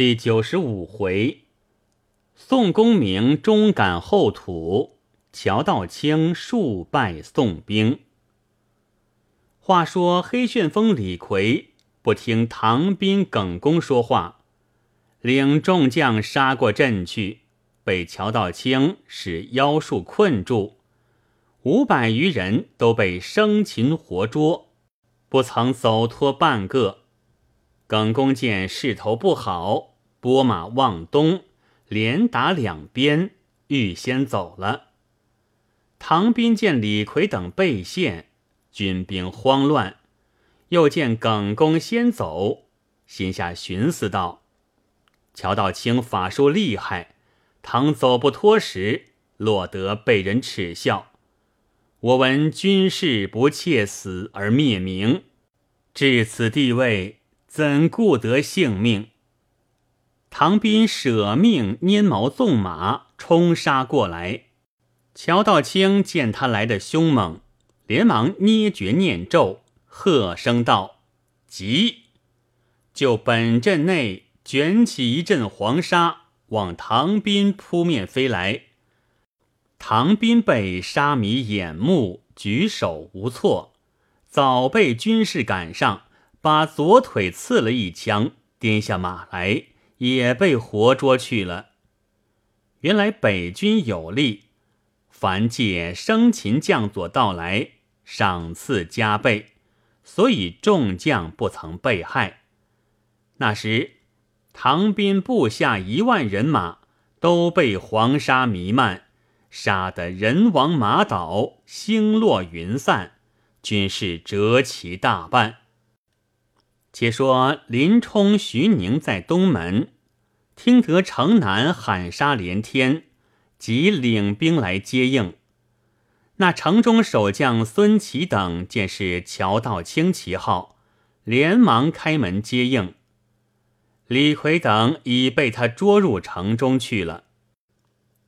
第九十五回，宋公明终感后土，乔道清数败宋兵。话说黑旋风李逵不听唐兵耿恭说话，领众将杀过阵去，被乔道清使妖术困住，五百余人都被生擒活捉，不曾走脱半个。耿恭见势头不好。拨马望东，连打两边，预先走了。唐斌见李逵等被陷，军兵慌乱，又见耿恭先走，心下寻思道：“乔道清法术厉害，倘走不脱时，落得被人耻笑。我闻军士不切死而灭名，至此地位，怎顾得性命？”唐斌舍命拈矛纵马冲杀过来，乔道清见他来的凶猛，连忙捏诀念咒，喝声道：“急！”就本阵内卷起一阵黄沙，往唐斌扑面飞来。唐斌被沙弥掩目，举手无措，早被军士赶上，把左腿刺了一枪，颠下马来。也被活捉去了。原来北军有力，凡借生擒将佐到来，赏赐加倍，所以众将不曾被害。那时唐兵部下一万人马都被黄沙弥漫，杀得人亡马倒，星落云散，军士折其大半。且说林冲、徐宁在东门，听得城南喊杀连天，即领兵来接应。那城中守将孙琦等见是乔道清旗号，连忙开门接应。李逵等已被他捉入城中去了。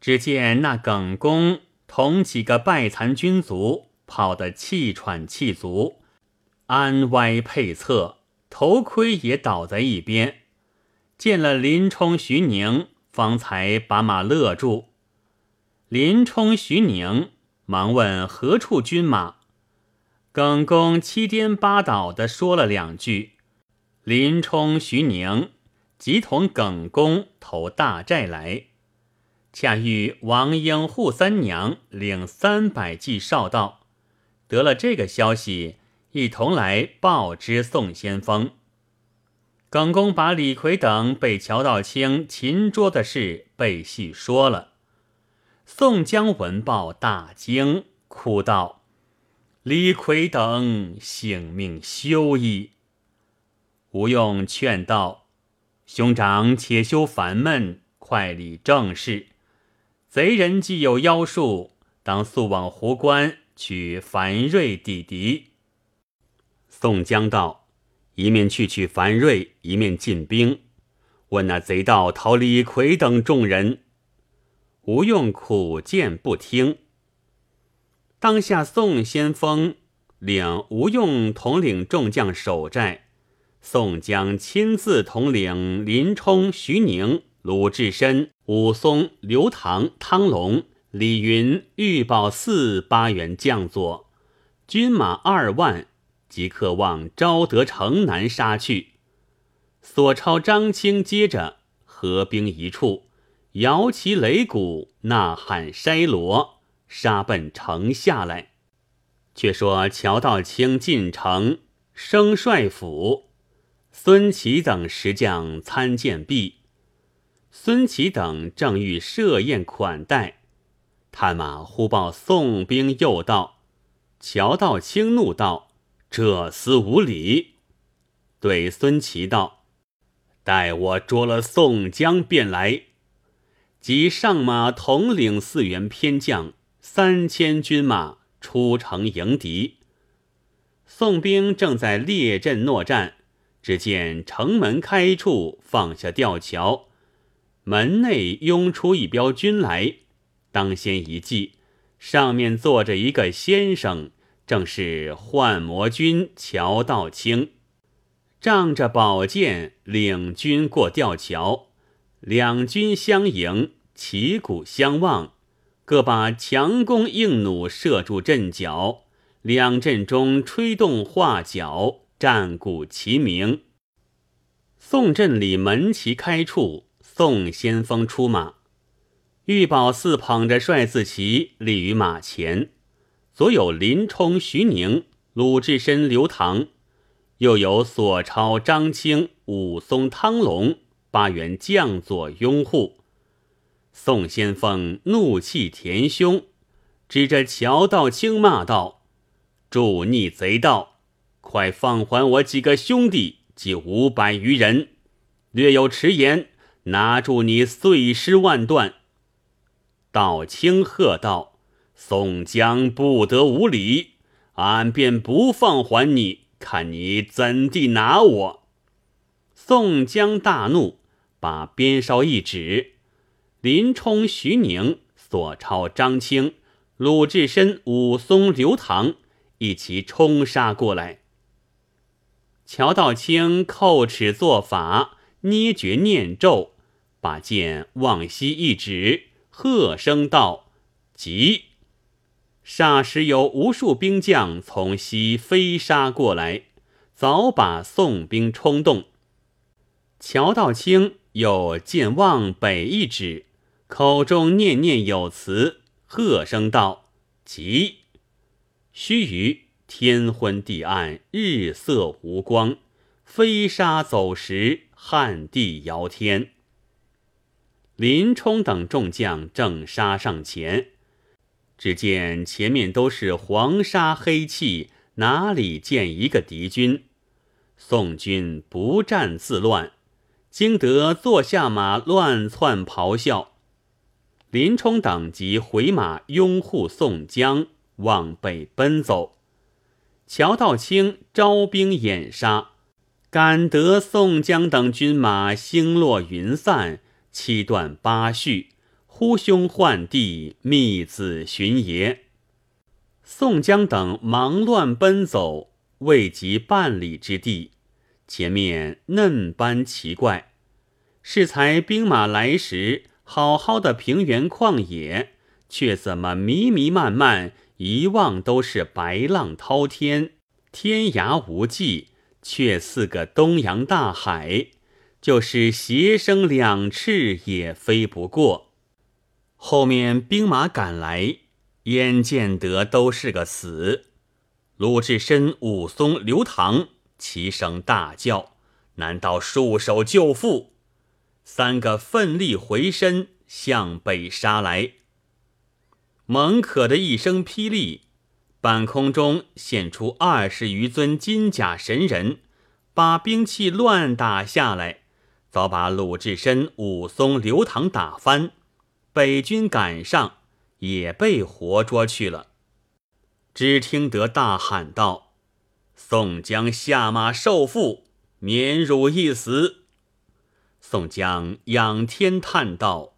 只见那耿恭同几个败残军卒跑得气喘气足，鞍歪配侧。头盔也倒在一边，见了林冲、徐宁，方才把马勒住。林冲、徐宁忙问何处军马，耿恭七颠八倒的说了两句。林冲、徐宁即同耿恭投大寨来，恰遇王英、扈三娘领三百骑哨到，得了这个消息。一同来报知宋先锋。耿恭把李逵等被乔道清擒捉的事被细说了。宋江闻报大惊，哭道：“李逵等性命休矣！”吴用劝道：“兄长且休烦闷，快理正事。贼人既有妖术，当速往湖关取樊瑞抵敌。”宋江道：“一面去取樊瑞，一面进兵，问那贼盗逃李逵等众人。”吴用苦谏不听。当下宋先锋领吴用统领众将守寨，宋江亲自统领林冲、徐宁、鲁智深、武松、刘唐、汤龙、李云、玉宝四八员将佐，军马二万。即刻往昭德城南杀去。索超、张清接着合兵一处，摇旗擂鼓，呐喊筛锣，杀奔城下来。却说乔道清进城，升帅府，孙琦等十将参见毕。孙琦等正欲设宴款待，探马忽报宋兵又到。乔道清怒道。这厮无礼，对孙琦道：“待我捉了宋江便来。”即上马统领四员偏将三千军马出城迎敌。宋兵正在列阵诺战，只见城门开处放下吊桥，门内拥出一彪军来。当先一骑，上面坐着一个先生。正是幻魔君乔道清，仗着宝剑，领军过吊桥，两军相迎，旗鼓相望，各把强弓硬弩射住阵脚，两阵中吹动画角，战鼓齐鸣。宋镇里门旗开处，宋先锋出马，玉宝寺捧着帅字旗立于马前，所有林冲、徐宁、鲁智深、刘唐。又有索超、张清、武松、汤龙八员将佐拥护。宋先锋怒气填胸，指着乔道清骂道：“助逆贼盗，快放还我几个兄弟，及五百余人！略有迟延，拿住你碎尸万段！”道清喝道：“宋江不得无礼，俺便不放还你。”看你怎地拿我！宋江大怒，把鞭梢一指，林冲、徐宁、索超、张清、鲁智深、武松、刘唐一齐冲杀过来。乔道清叩齿作法，捏诀念咒，把剑往西一指，喝声道：“急！”霎时有无数兵将从西飞杀过来，早把宋兵冲动。乔道清又见望北一指，口中念念有词，喝声道：“急！”须臾，天昏地暗，日色无光，飞沙走石，旱地摇天。林冲等众将正杀上前。只见前面都是黄沙黑气，哪里见一个敌军？宋军不战自乱，惊得坐下马乱窜咆哮。林冲等即回马拥护宋江，往北奔走。乔道清招兵掩杀，赶得宋江等军马星落云散，七断八续。呼兄唤弟，密子寻爷。宋江等忙乱奔走，未及半里之地，前面嫩般奇怪。适才兵马来时，好好的平原旷野，却怎么迷迷漫漫，一望都是白浪滔天，天涯无际，却似个东洋大海，就是斜生两翅也飞不过。后面兵马赶来，眼见得都是个死。鲁智深、武松、刘唐齐声大叫：“难道束手就缚？”三个奋力回身向北杀来。猛可的一声霹雳，半空中现出二十余尊金甲神人，把兵器乱打下来，早把鲁智深、武松、刘唐打翻。北军赶上，也被活捉去了。只听得大喊道：“宋江下马受缚，免汝一死。”宋江仰天叹道：“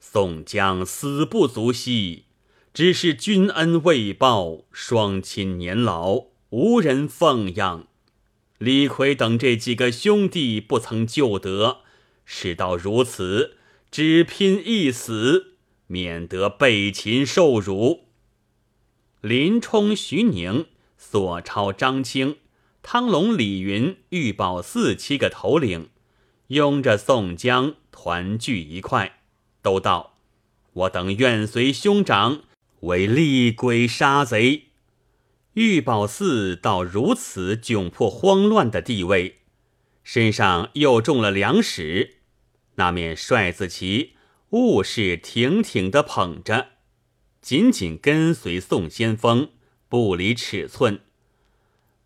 宋江死不足惜，只是君恩未报，双亲年老，无人奉养。李逵等这几个兄弟不曾救得，事到如此。”只拼一死，免得被擒受辱。林冲、徐宁、索超、张清、汤龙、李云、玉宝四七个头领，拥着宋江团聚一块，都道：“我等愿随兄长，为厉鬼杀贼。”玉宝寺到如此窘迫慌乱的地位，身上又中了两矢。那面帅字旗，务是挺挺的捧着，紧紧跟随宋先锋，不离尺寸。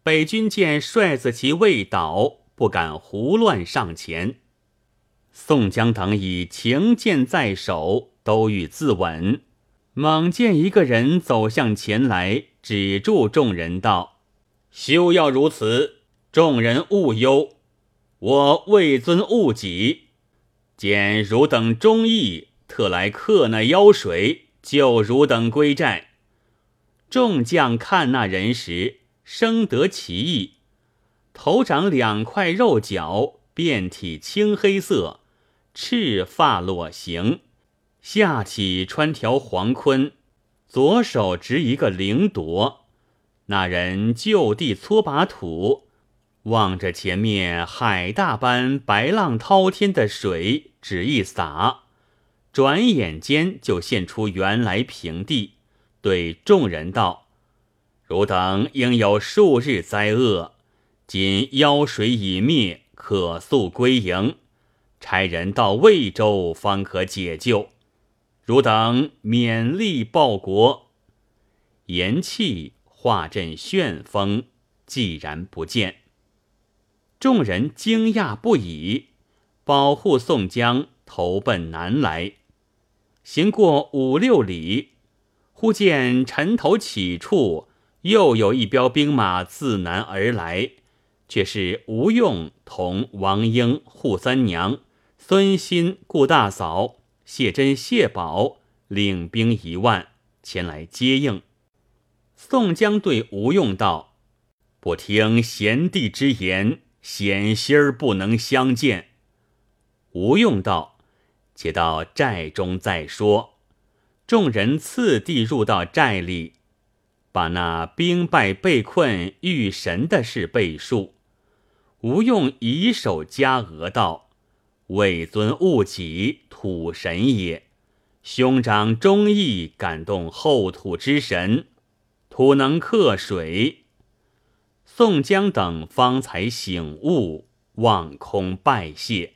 北军见帅字旗未倒，不敢胡乱上前。宋江等以情剑在手，都欲自刎。猛见一个人走向前来，止住众人道：“休要如此，众人勿忧，我为尊勿己。”见汝等忠义，特来克那妖水，救汝等归寨。众将看那人时，生得奇异，头长两块肉角，遍体青黑色，赤发裸形，下体穿条黄坤，左手执一个灵铎。那人就地搓把土，望着前面海大般白浪滔天的水，只一洒，转眼间就现出原来平地，对众人道。汝等应有数日灾厄，今妖水已灭，可速归营。差人到魏州，方可解救。汝等勉力报国。言气化阵旋风，寂然不见。众人惊讶不已，保护宋江投奔南来。行过五六里，忽见尘头起处。又有一彪兵马自南而来，却是吴用同王英、扈三娘、孙新、顾大嫂、谢珍、谢宝领兵一万前来接应。宋江对吴用道：“不听贤弟之言，险些儿不能相见。”吴用道：“且到寨中再说。”众人次第入到寨里。把那兵败被困遇神的事背述，吴用以手加额道：“魏尊勿己，土神也。兄长忠义，感动后土之神，土能克水。”宋江等方才醒悟，望空拜谢。